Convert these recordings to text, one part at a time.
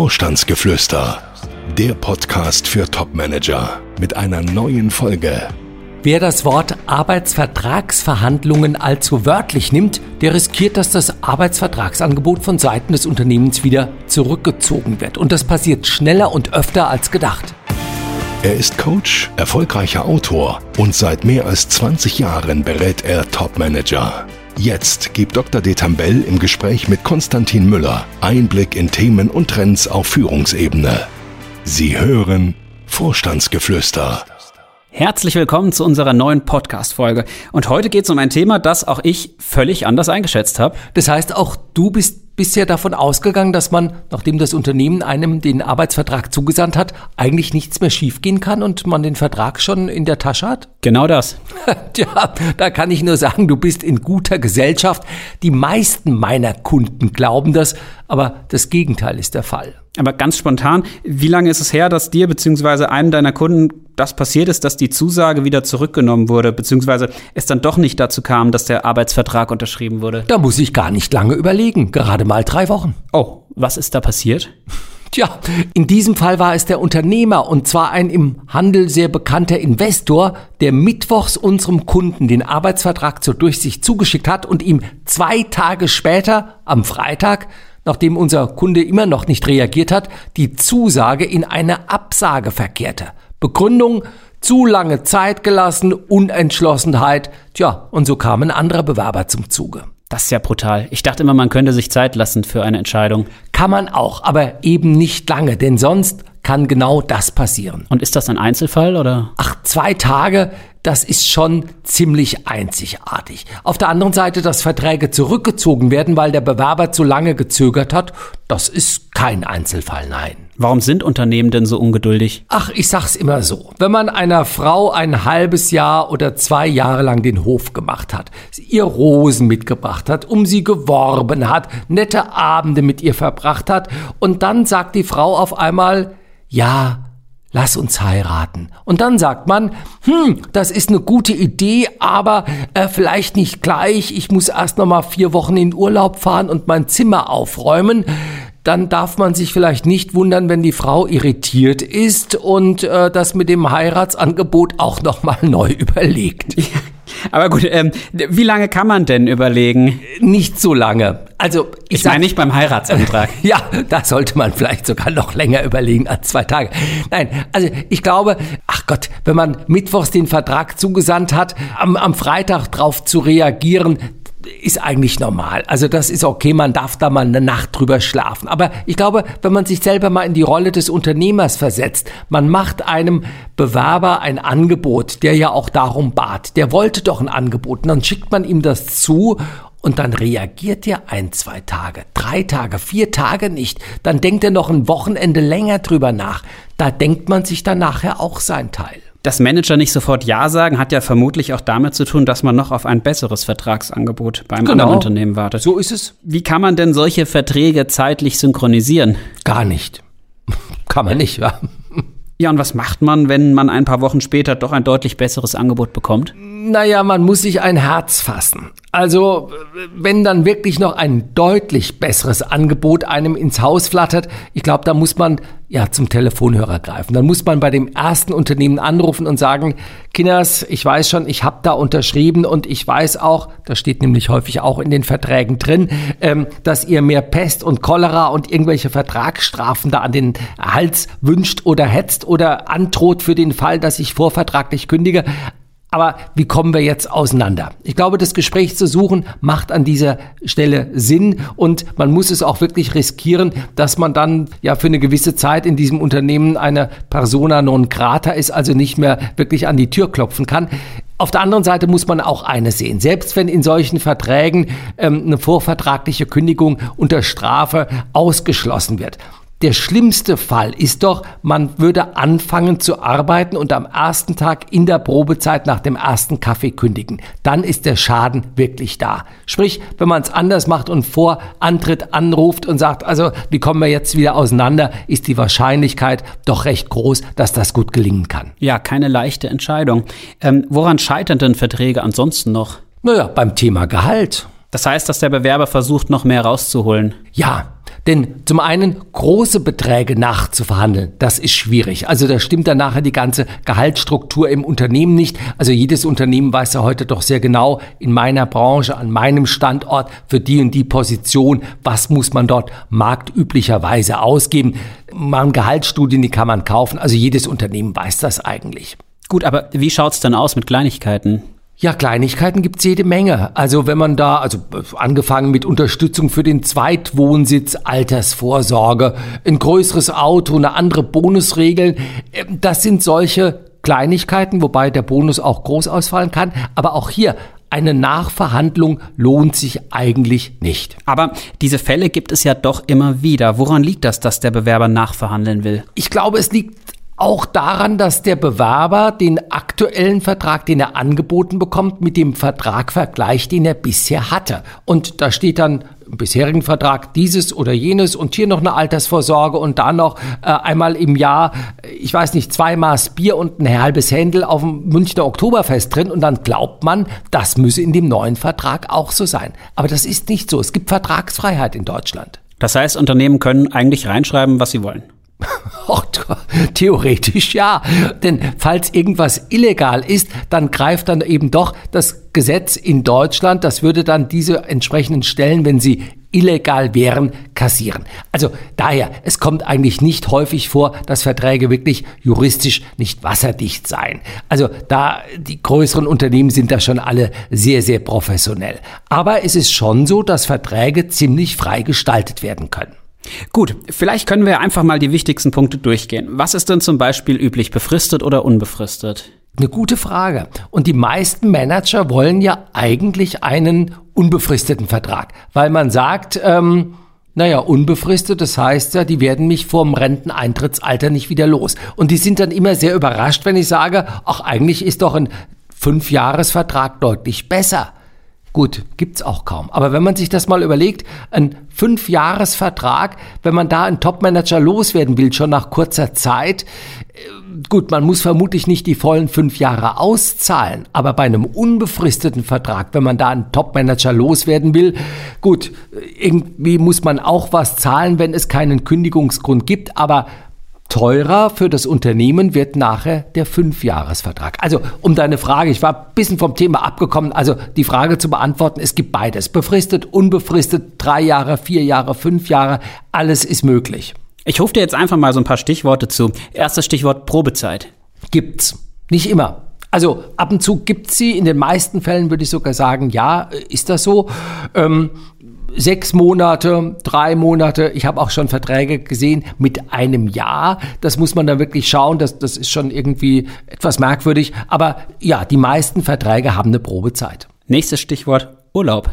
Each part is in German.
Vorstandsgeflüster, der Podcast für Topmanager mit einer neuen Folge. Wer das Wort Arbeitsvertragsverhandlungen allzu wörtlich nimmt, der riskiert, dass das Arbeitsvertragsangebot von Seiten des Unternehmens wieder zurückgezogen wird. Und das passiert schneller und öfter als gedacht. Er ist Coach, erfolgreicher Autor und seit mehr als 20 Jahren berät er Topmanager. Jetzt gibt Dr. Detambell im Gespräch mit Konstantin Müller Einblick in Themen und Trends auf Führungsebene. Sie hören Vorstandsgeflüster. Herzlich willkommen zu unserer neuen Podcast-Folge. Und heute geht es um ein Thema, das auch ich völlig anders eingeschätzt habe. Das heißt, auch du bist bisher davon ausgegangen, dass man, nachdem das Unternehmen einem den Arbeitsvertrag zugesandt hat, eigentlich nichts mehr schiefgehen kann und man den Vertrag schon in der Tasche hat? Genau das. Tja, da kann ich nur sagen, du bist in guter Gesellschaft. Die meisten meiner Kunden glauben das, aber das Gegenteil ist der Fall. Aber ganz spontan, wie lange ist es her, dass dir bzw. einem deiner Kunden das passiert ist, dass die Zusage wieder zurückgenommen wurde, beziehungsweise es dann doch nicht dazu kam, dass der Arbeitsvertrag unterschrieben wurde? Da muss ich gar nicht lange überlegen, gerade mal drei Wochen. Oh, was ist da passiert? Tja, in diesem Fall war es der Unternehmer und zwar ein im Handel sehr bekannter Investor, der mittwochs unserem Kunden den Arbeitsvertrag zur Durchsicht zugeschickt hat und ihm zwei Tage später, am Freitag, nachdem unser Kunde immer noch nicht reagiert hat, die Zusage in eine Absage verkehrte. Begründung, zu lange Zeit gelassen, Unentschlossenheit, tja, und so kam ein anderer Bewerber zum Zuge. Das ist ja brutal. Ich dachte immer, man könnte sich Zeit lassen für eine Entscheidung. Kann man auch, aber eben nicht lange, denn sonst kann genau das passieren. Und ist das ein Einzelfall oder? Ach, zwei Tage, das ist schon ziemlich einzigartig. Auf der anderen Seite, dass Verträge zurückgezogen werden, weil der Bewerber zu lange gezögert hat, das ist kein Einzelfall, nein. Warum sind Unternehmen denn so ungeduldig? Ach, ich sag's immer so. Wenn man einer Frau ein halbes Jahr oder zwei Jahre lang den Hof gemacht hat, ihr Rosen mitgebracht hat, um sie geworben hat, nette Abende mit ihr verbracht hat, und dann sagt die Frau auf einmal, ja, lass uns heiraten. Und dann sagt man, hm, das ist eine gute Idee, aber äh, vielleicht nicht gleich. Ich muss erst noch mal vier Wochen in Urlaub fahren und mein Zimmer aufräumen. Dann darf man sich vielleicht nicht wundern, wenn die Frau irritiert ist und äh, das mit dem Heiratsangebot auch noch mal neu überlegt. Aber gut, ähm, wie lange kann man denn überlegen? Nicht so lange. Also ich, ich meine nicht beim Heiratsantrag. ja, da sollte man vielleicht sogar noch länger überlegen als zwei Tage. Nein, also ich glaube, ach Gott, wenn man mittwochs den Vertrag zugesandt hat, am, am Freitag drauf zu reagieren, ist eigentlich normal. Also das ist okay, man darf da mal eine Nacht drüber schlafen. Aber ich glaube, wenn man sich selber mal in die Rolle des Unternehmers versetzt, man macht einem Bewerber ein Angebot, der ja auch darum bat, der wollte doch ein Angebot, und dann schickt man ihm das zu und dann reagiert er ein, zwei Tage, drei Tage, vier Tage nicht. Dann denkt er noch ein Wochenende länger drüber nach. Da denkt man sich dann nachher auch sein Teil. Dass Manager nicht sofort Ja sagen, hat ja vermutlich auch damit zu tun, dass man noch auf ein besseres Vertragsangebot beim genau. anderen Unternehmen wartet. So ist es. Wie kann man denn solche Verträge zeitlich synchronisieren? Gar nicht. kann man nicht, ja. Ja, und was macht man, wenn man ein paar Wochen später doch ein deutlich besseres Angebot bekommt? Naja, man muss sich ein Herz fassen. Also, wenn dann wirklich noch ein deutlich besseres Angebot einem ins Haus flattert, ich glaube, da muss man ja zum Telefonhörer greifen. Dann muss man bei dem ersten Unternehmen anrufen und sagen, Kinders, ich weiß schon, ich habe da unterschrieben und ich weiß auch, das steht nämlich häufig auch in den Verträgen drin, ähm, dass ihr mehr Pest und Cholera und irgendwelche Vertragsstrafen da an den Hals wünscht oder hetzt oder androht für den Fall, dass ich vorvertraglich kündige. Aber wie kommen wir jetzt auseinander? Ich glaube, das Gespräch zu suchen macht an dieser Stelle Sinn und man muss es auch wirklich riskieren, dass man dann ja für eine gewisse Zeit in diesem Unternehmen eine persona non grata ist, also nicht mehr wirklich an die Tür klopfen kann. Auf der anderen Seite muss man auch eines sehen. Selbst wenn in solchen Verträgen ähm, eine vorvertragliche Kündigung unter Strafe ausgeschlossen wird, der schlimmste Fall ist doch, man würde anfangen zu arbeiten und am ersten Tag in der Probezeit nach dem ersten Kaffee kündigen. Dann ist der Schaden wirklich da. Sprich, wenn man es anders macht und vor Antritt anruft und sagt, also wie kommen wir jetzt wieder auseinander, ist die Wahrscheinlichkeit doch recht groß, dass das gut gelingen kann. Ja, keine leichte Entscheidung. Ähm, woran scheitern denn Verträge ansonsten noch? Naja, beim Thema Gehalt. Das heißt, dass der Bewerber versucht, noch mehr rauszuholen. Ja, Denn zum einen große Beträge nachzuverhandeln, das ist schwierig. Also da stimmt dann nachher die ganze Gehaltsstruktur im Unternehmen nicht. Also jedes Unternehmen weiß ja heute doch sehr genau in meiner Branche, an meinem Standort für die und die Position, was muss man dort marktüblicherweise ausgeben. Man Gehaltsstudien, die kann man kaufen. Also jedes Unternehmen weiß das eigentlich. Gut, aber wie schaut's dann aus mit Kleinigkeiten? Ja, Kleinigkeiten gibt's jede Menge. Also wenn man da, also angefangen mit Unterstützung für den Zweitwohnsitz, Altersvorsorge, ein größeres Auto, eine andere Bonusregel, äh, das sind solche Kleinigkeiten, wobei der Bonus auch groß ausfallen kann. Aber auch hier eine Nachverhandlung lohnt sich eigentlich nicht. Aber diese Fälle gibt es ja doch immer wieder. Woran liegt das, dass der Bewerber nachverhandeln will? Ich glaube, es liegt auch daran, dass der Bewerber den aktuellen Vertrag, den er angeboten bekommt, mit dem Vertrag vergleicht, den er bisher hatte. Und da steht dann im bisherigen Vertrag dieses oder jenes und hier noch eine Altersvorsorge und da noch äh, einmal im Jahr, ich weiß nicht, zwei Maß Bier und ein halbes Händel auf dem Münchner Oktoberfest drin und dann glaubt man, das müsse in dem neuen Vertrag auch so sein. Aber das ist nicht so. Es gibt Vertragsfreiheit in Deutschland. Das heißt, Unternehmen können eigentlich reinschreiben, was sie wollen. Theoretisch ja. Denn falls irgendwas illegal ist, dann greift dann eben doch das Gesetz in Deutschland. Das würde dann diese entsprechenden Stellen, wenn sie illegal wären, kassieren. Also daher, es kommt eigentlich nicht häufig vor, dass Verträge wirklich juristisch nicht wasserdicht seien. Also da, die größeren Unternehmen sind da schon alle sehr, sehr professionell. Aber es ist schon so, dass Verträge ziemlich frei gestaltet werden können. Gut, vielleicht können wir einfach mal die wichtigsten Punkte durchgehen. Was ist denn zum Beispiel üblich, befristet oder unbefristet? Eine gute Frage. Und die meisten Manager wollen ja eigentlich einen unbefristeten Vertrag, weil man sagt, ähm, naja, unbefristet, das heißt ja, die werden mich vorm Renteneintrittsalter nicht wieder los. Und die sind dann immer sehr überrascht, wenn ich sage, ach, eigentlich ist doch ein Fünfjahresvertrag deutlich besser. Gut, gibt's auch kaum. Aber wenn man sich das mal überlegt, ein Fünfjahresvertrag, wenn man da einen Topmanager loswerden will, schon nach kurzer Zeit, äh, gut, man muss vermutlich nicht die vollen fünf Jahre auszahlen, aber bei einem unbefristeten Vertrag, wenn man da einen Topmanager loswerden will, gut, irgendwie muss man auch was zahlen, wenn es keinen Kündigungsgrund gibt, aber Teurer für das Unternehmen wird nachher der Fünfjahresvertrag. Also um deine Frage, ich war ein bisschen vom Thema abgekommen, also die Frage zu beantworten, es gibt beides. Befristet, unbefristet, drei Jahre, vier Jahre, fünf Jahre, alles ist möglich. Ich rufe dir jetzt einfach mal so ein paar Stichworte zu. Erstes Stichwort Probezeit. Gibt's. Nicht immer. Also ab und zu gibt's sie, in den meisten Fällen würde ich sogar sagen, ja, ist das so. Ähm, sechs Monate, drei Monate. Ich habe auch schon Verträge gesehen mit einem Jahr. Das muss man dann wirklich schauen. Das, das ist schon irgendwie etwas merkwürdig. Aber ja, die meisten Verträge haben eine Probezeit. Nächstes Stichwort Urlaub.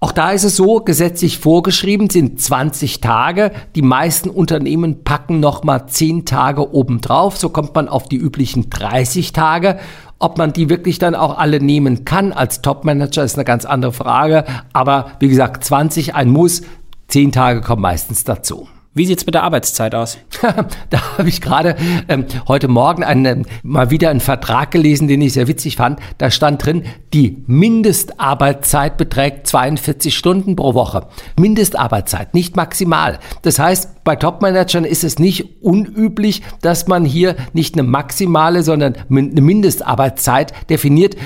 Auch da ist es so, gesetzlich vorgeschrieben sind 20 Tage. Die meisten Unternehmen packen nochmal 10 Tage obendrauf. So kommt man auf die üblichen 30 Tage. Ob man die wirklich dann auch alle nehmen kann als Topmanager ist eine ganz andere Frage. Aber wie gesagt, 20 ein Muss, 10 Tage kommen meistens dazu. Wie sieht's mit der Arbeitszeit aus? da habe ich gerade ähm, heute Morgen einen, mal wieder einen Vertrag gelesen, den ich sehr witzig fand. Da stand drin, die Mindestarbeitszeit beträgt 42 Stunden pro Woche. Mindestarbeitszeit, nicht maximal. Das heißt, bei Topmanagern ist es nicht unüblich, dass man hier nicht eine maximale, sondern eine Mindestarbeitszeit definiert.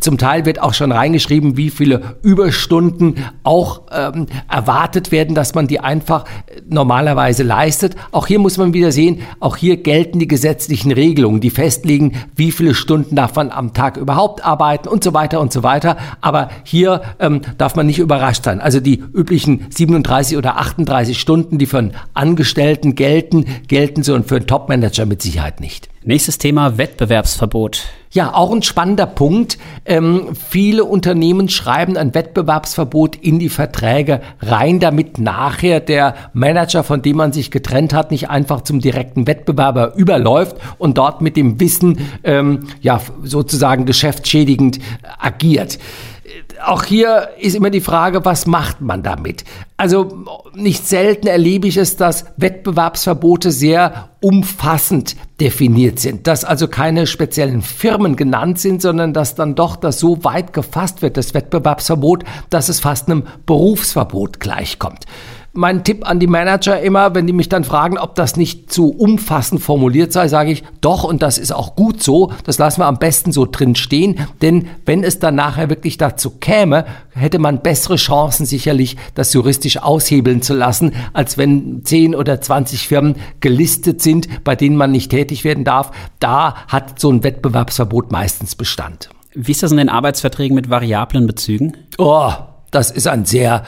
Zum Teil wird auch schon reingeschrieben, wie viele Überstunden auch ähm, erwartet werden, dass man die einfach normalerweise normalerweise leistet. Auch hier muss man wieder sehen, auch hier gelten die gesetzlichen Regelungen, die festlegen, wie viele Stunden darf man am Tag überhaupt arbeiten und so weiter und so weiter. Aber hier ähm, darf man nicht überrascht sein. Also die üblichen 37 oder 38 Stunden, die für einen Angestellten gelten, gelten so und für einen Topmanager mit Sicherheit nicht. Nächstes Thema Wettbewerbsverbot. Ja, auch ein spannender Punkt. Ähm, viele Unternehmen schreiben ein Wettbewerbsverbot in die Verträge rein, damit nachher der Manager, von dem man sich getrennt hat, nicht einfach zum direkten Wettbewerber überläuft und dort mit dem Wissen ähm, ja sozusagen geschäftsschädigend agiert auch hier ist immer die Frage, was macht man damit? Also nicht selten erlebe ich es, dass Wettbewerbsverbote sehr umfassend definiert sind, dass also keine speziellen Firmen genannt sind, sondern dass dann doch das so weit gefasst wird, das Wettbewerbsverbot, dass es fast einem Berufsverbot gleichkommt. Mein Tipp an die Manager immer, wenn die mich dann fragen, ob das nicht zu umfassend formuliert sei, sage ich, doch, und das ist auch gut so, das lassen wir am besten so drin stehen, denn wenn es dann nachher wirklich dazu käme, hätte man bessere Chancen sicherlich, das juristisch aushebeln zu lassen, als wenn 10 oder 20 Firmen gelistet sind, bei denen man nicht tätig werden darf. Da hat so ein Wettbewerbsverbot meistens Bestand. Wie ist das in den Arbeitsverträgen mit variablen Bezügen? Oh, das ist ein sehr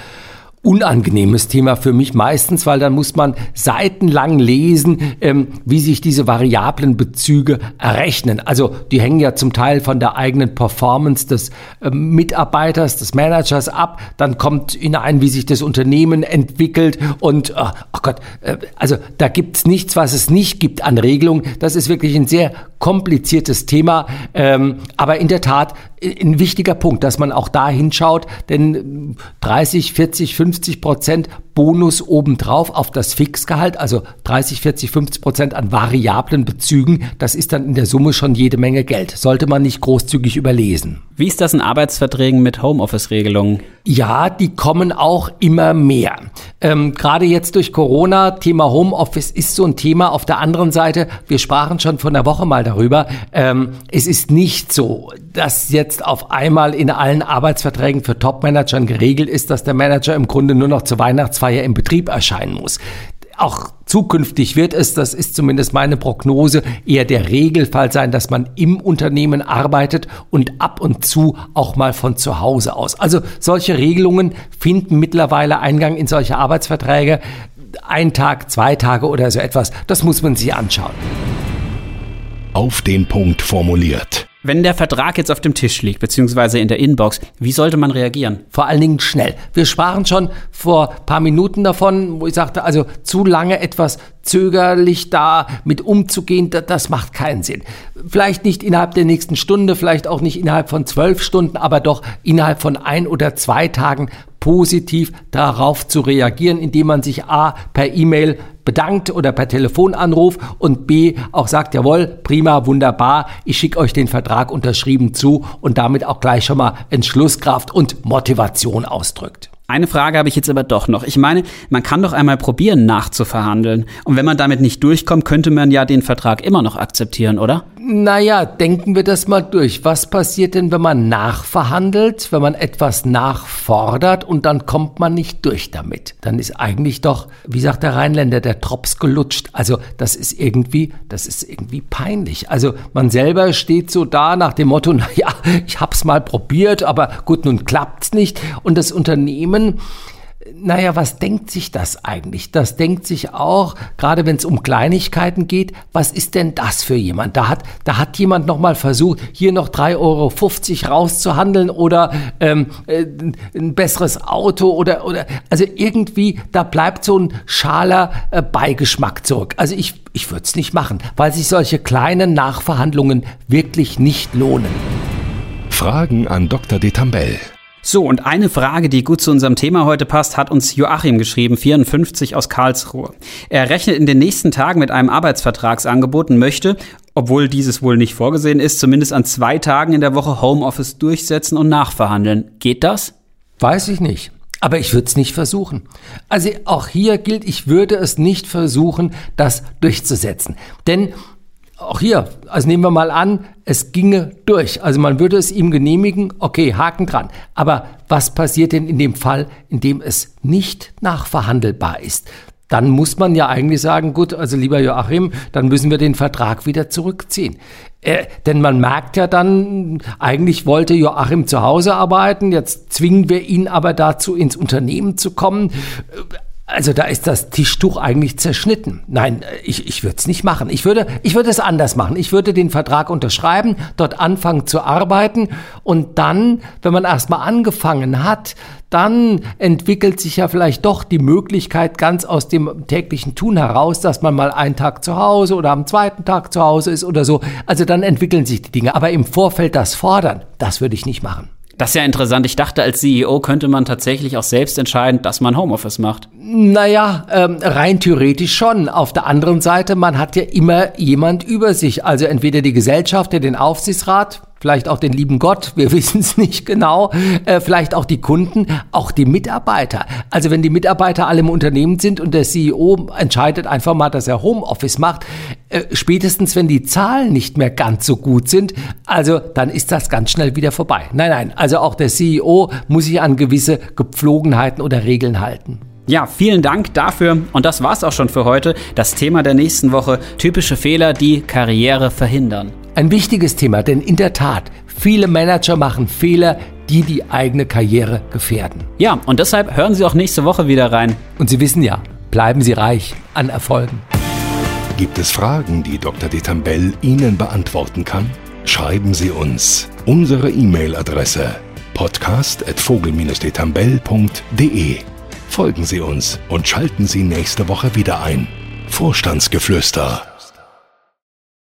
unangenehmes Thema für mich meistens, weil dann muss man seitenlang lesen, ähm, wie sich diese variablen Bezüge errechnen. Also die hängen ja zum Teil von der eigenen Performance des ähm, Mitarbeiters, des Managers ab. Dann kommt hinein, wie sich das Unternehmen entwickelt und oh, oh Gott, äh, also da gibt's nichts, was es nicht gibt an Regelungen. Das ist wirklich ein sehr kompliziertes Thema, ähm, aber in der Tat ein wichtiger Punkt, dass man auch da hinschaut, denn 30, 40, 50 Prozent Bonus obendrauf auf das Fixgehalt, also 30, 40, 50 Prozent an variablen Bezügen, das ist dann in der Summe schon jede Menge Geld. Sollte man nicht großzügig überlesen. Wie ist das in Arbeitsverträgen mit Homeoffice-Regelungen? Ja, die kommen auch immer mehr. Ähm, Gerade jetzt durch Corona, Thema Homeoffice ist so ein Thema. Auf der anderen Seite, wir sprachen schon vor einer Woche mal darüber, ähm, es ist nicht so, dass jetzt auf einmal in allen Arbeitsverträgen für Topmanagern geregelt ist, dass der Manager im Grunde nur noch zur Weihnachtsfeier im Betrieb erscheinen muss. Auch zukünftig wird es, das ist zumindest meine Prognose, eher der Regelfall sein, dass man im Unternehmen arbeitet und ab und zu auch mal von zu Hause aus. Also solche Regelungen finden mittlerweile Eingang in solche Arbeitsverträge. Ein Tag, zwei Tage oder so etwas, das muss man sich anschauen. Auf den Punkt formuliert. Wenn der Vertrag jetzt auf dem Tisch liegt, beziehungsweise in der Inbox, wie sollte man reagieren? Vor allen Dingen schnell. Wir sprachen schon vor paar Minuten davon, wo ich sagte, also zu lange etwas zögerlich da mit umzugehen, das macht keinen Sinn. Vielleicht nicht innerhalb der nächsten Stunde, vielleicht auch nicht innerhalb von zwölf Stunden, aber doch innerhalb von ein oder zwei Tagen positiv darauf zu reagieren, indem man sich A per E-Mail bedankt oder per Telefonanruf und B auch sagt, jawohl, prima, wunderbar, ich schicke euch den Vertrag unterschrieben zu und damit auch gleich schon mal Entschlusskraft und Motivation ausdrückt. Eine Frage habe ich jetzt aber doch noch. Ich meine, man kann doch einmal probieren, nachzuverhandeln. Und wenn man damit nicht durchkommt, könnte man ja den Vertrag immer noch akzeptieren, oder? Naja, denken wir das mal durch. Was passiert denn, wenn man nachverhandelt, wenn man etwas nachfordert und dann kommt man nicht durch damit? Dann ist eigentlich doch, wie sagt der Rheinländer, der Drops gelutscht. Also das ist irgendwie, das ist irgendwie peinlich. Also man selber steht so da nach dem Motto, naja, ich hab's mal probiert, aber gut, nun klappt's nicht. Und das Unternehmen, naja, was denkt sich das eigentlich? Das denkt sich auch, gerade wenn es um Kleinigkeiten geht, was ist denn das für jemand? Da hat, da hat jemand nochmal versucht, hier noch 3,50 Euro rauszuhandeln oder ähm, äh, ein besseres Auto oder, oder, also irgendwie, da bleibt so ein schaler äh, Beigeschmack zurück. Also ich, ich würde es nicht machen, weil sich solche kleinen Nachverhandlungen wirklich nicht lohnen. Fragen an Dr. Detambell. So, und eine Frage, die gut zu unserem Thema heute passt, hat uns Joachim geschrieben, 54 aus Karlsruhe. Er rechnet in den nächsten Tagen mit einem Arbeitsvertragsangebot und möchte, obwohl dieses wohl nicht vorgesehen ist, zumindest an zwei Tagen in der Woche Homeoffice durchsetzen und nachverhandeln. Geht das? Weiß ich nicht. Aber ich würde es nicht versuchen. Also auch hier gilt, ich würde es nicht versuchen, das durchzusetzen. Denn auch hier, also nehmen wir mal an, es ginge durch. Also man würde es ihm genehmigen, okay, Haken dran. Aber was passiert denn in dem Fall, in dem es nicht nachverhandelbar ist? Dann muss man ja eigentlich sagen, gut, also lieber Joachim, dann müssen wir den Vertrag wieder zurückziehen. Äh, denn man merkt ja dann, eigentlich wollte Joachim zu Hause arbeiten, jetzt zwingen wir ihn aber dazu, ins Unternehmen zu kommen. Also da ist das Tischtuch eigentlich zerschnitten. Nein, ich, ich würde es nicht machen. Ich würde, ich würde es anders machen. Ich würde den Vertrag unterschreiben, dort anfangen zu arbeiten und dann, wenn man erstmal angefangen hat, dann entwickelt sich ja vielleicht doch die Möglichkeit ganz aus dem täglichen Tun heraus, dass man mal einen Tag zu Hause oder am zweiten Tag zu Hause ist oder so. Also dann entwickeln sich die Dinge. Aber im Vorfeld das fordern, das würde ich nicht machen. Das ist ja interessant. Ich dachte, als CEO könnte man tatsächlich auch selbst entscheiden, dass man Homeoffice macht. Naja, ähm, rein theoretisch schon. Auf der anderen Seite, man hat ja immer jemand über sich. Also entweder die Gesellschaft, den Aufsichtsrat, vielleicht auch den lieben Gott, wir wissen es nicht genau, äh, vielleicht auch die Kunden, auch die Mitarbeiter. Also wenn die Mitarbeiter alle im Unternehmen sind und der CEO entscheidet einfach mal, dass er Homeoffice macht, äh, spätestens wenn die Zahlen nicht mehr ganz so gut sind, also dann ist das ganz schnell wieder vorbei. Nein, nein, also auch der CEO muss sich an gewisse Gepflogenheiten oder Regeln halten. Ja, vielen Dank dafür. Und das war's auch schon für heute. Das Thema der nächsten Woche. Typische Fehler, die Karriere verhindern. Ein wichtiges Thema, denn in der Tat, viele Manager machen Fehler, die die eigene Karriere gefährden. Ja, und deshalb hören Sie auch nächste Woche wieder rein. Und Sie wissen ja, bleiben Sie reich an Erfolgen. Gibt es Fragen, die Dr. Detambell Ihnen beantworten kann? Schreiben Sie uns. Unsere E-Mail-Adresse podcast.vogel-detambell.de Folgen Sie uns und schalten Sie nächste Woche wieder ein. Vorstandsgeflüster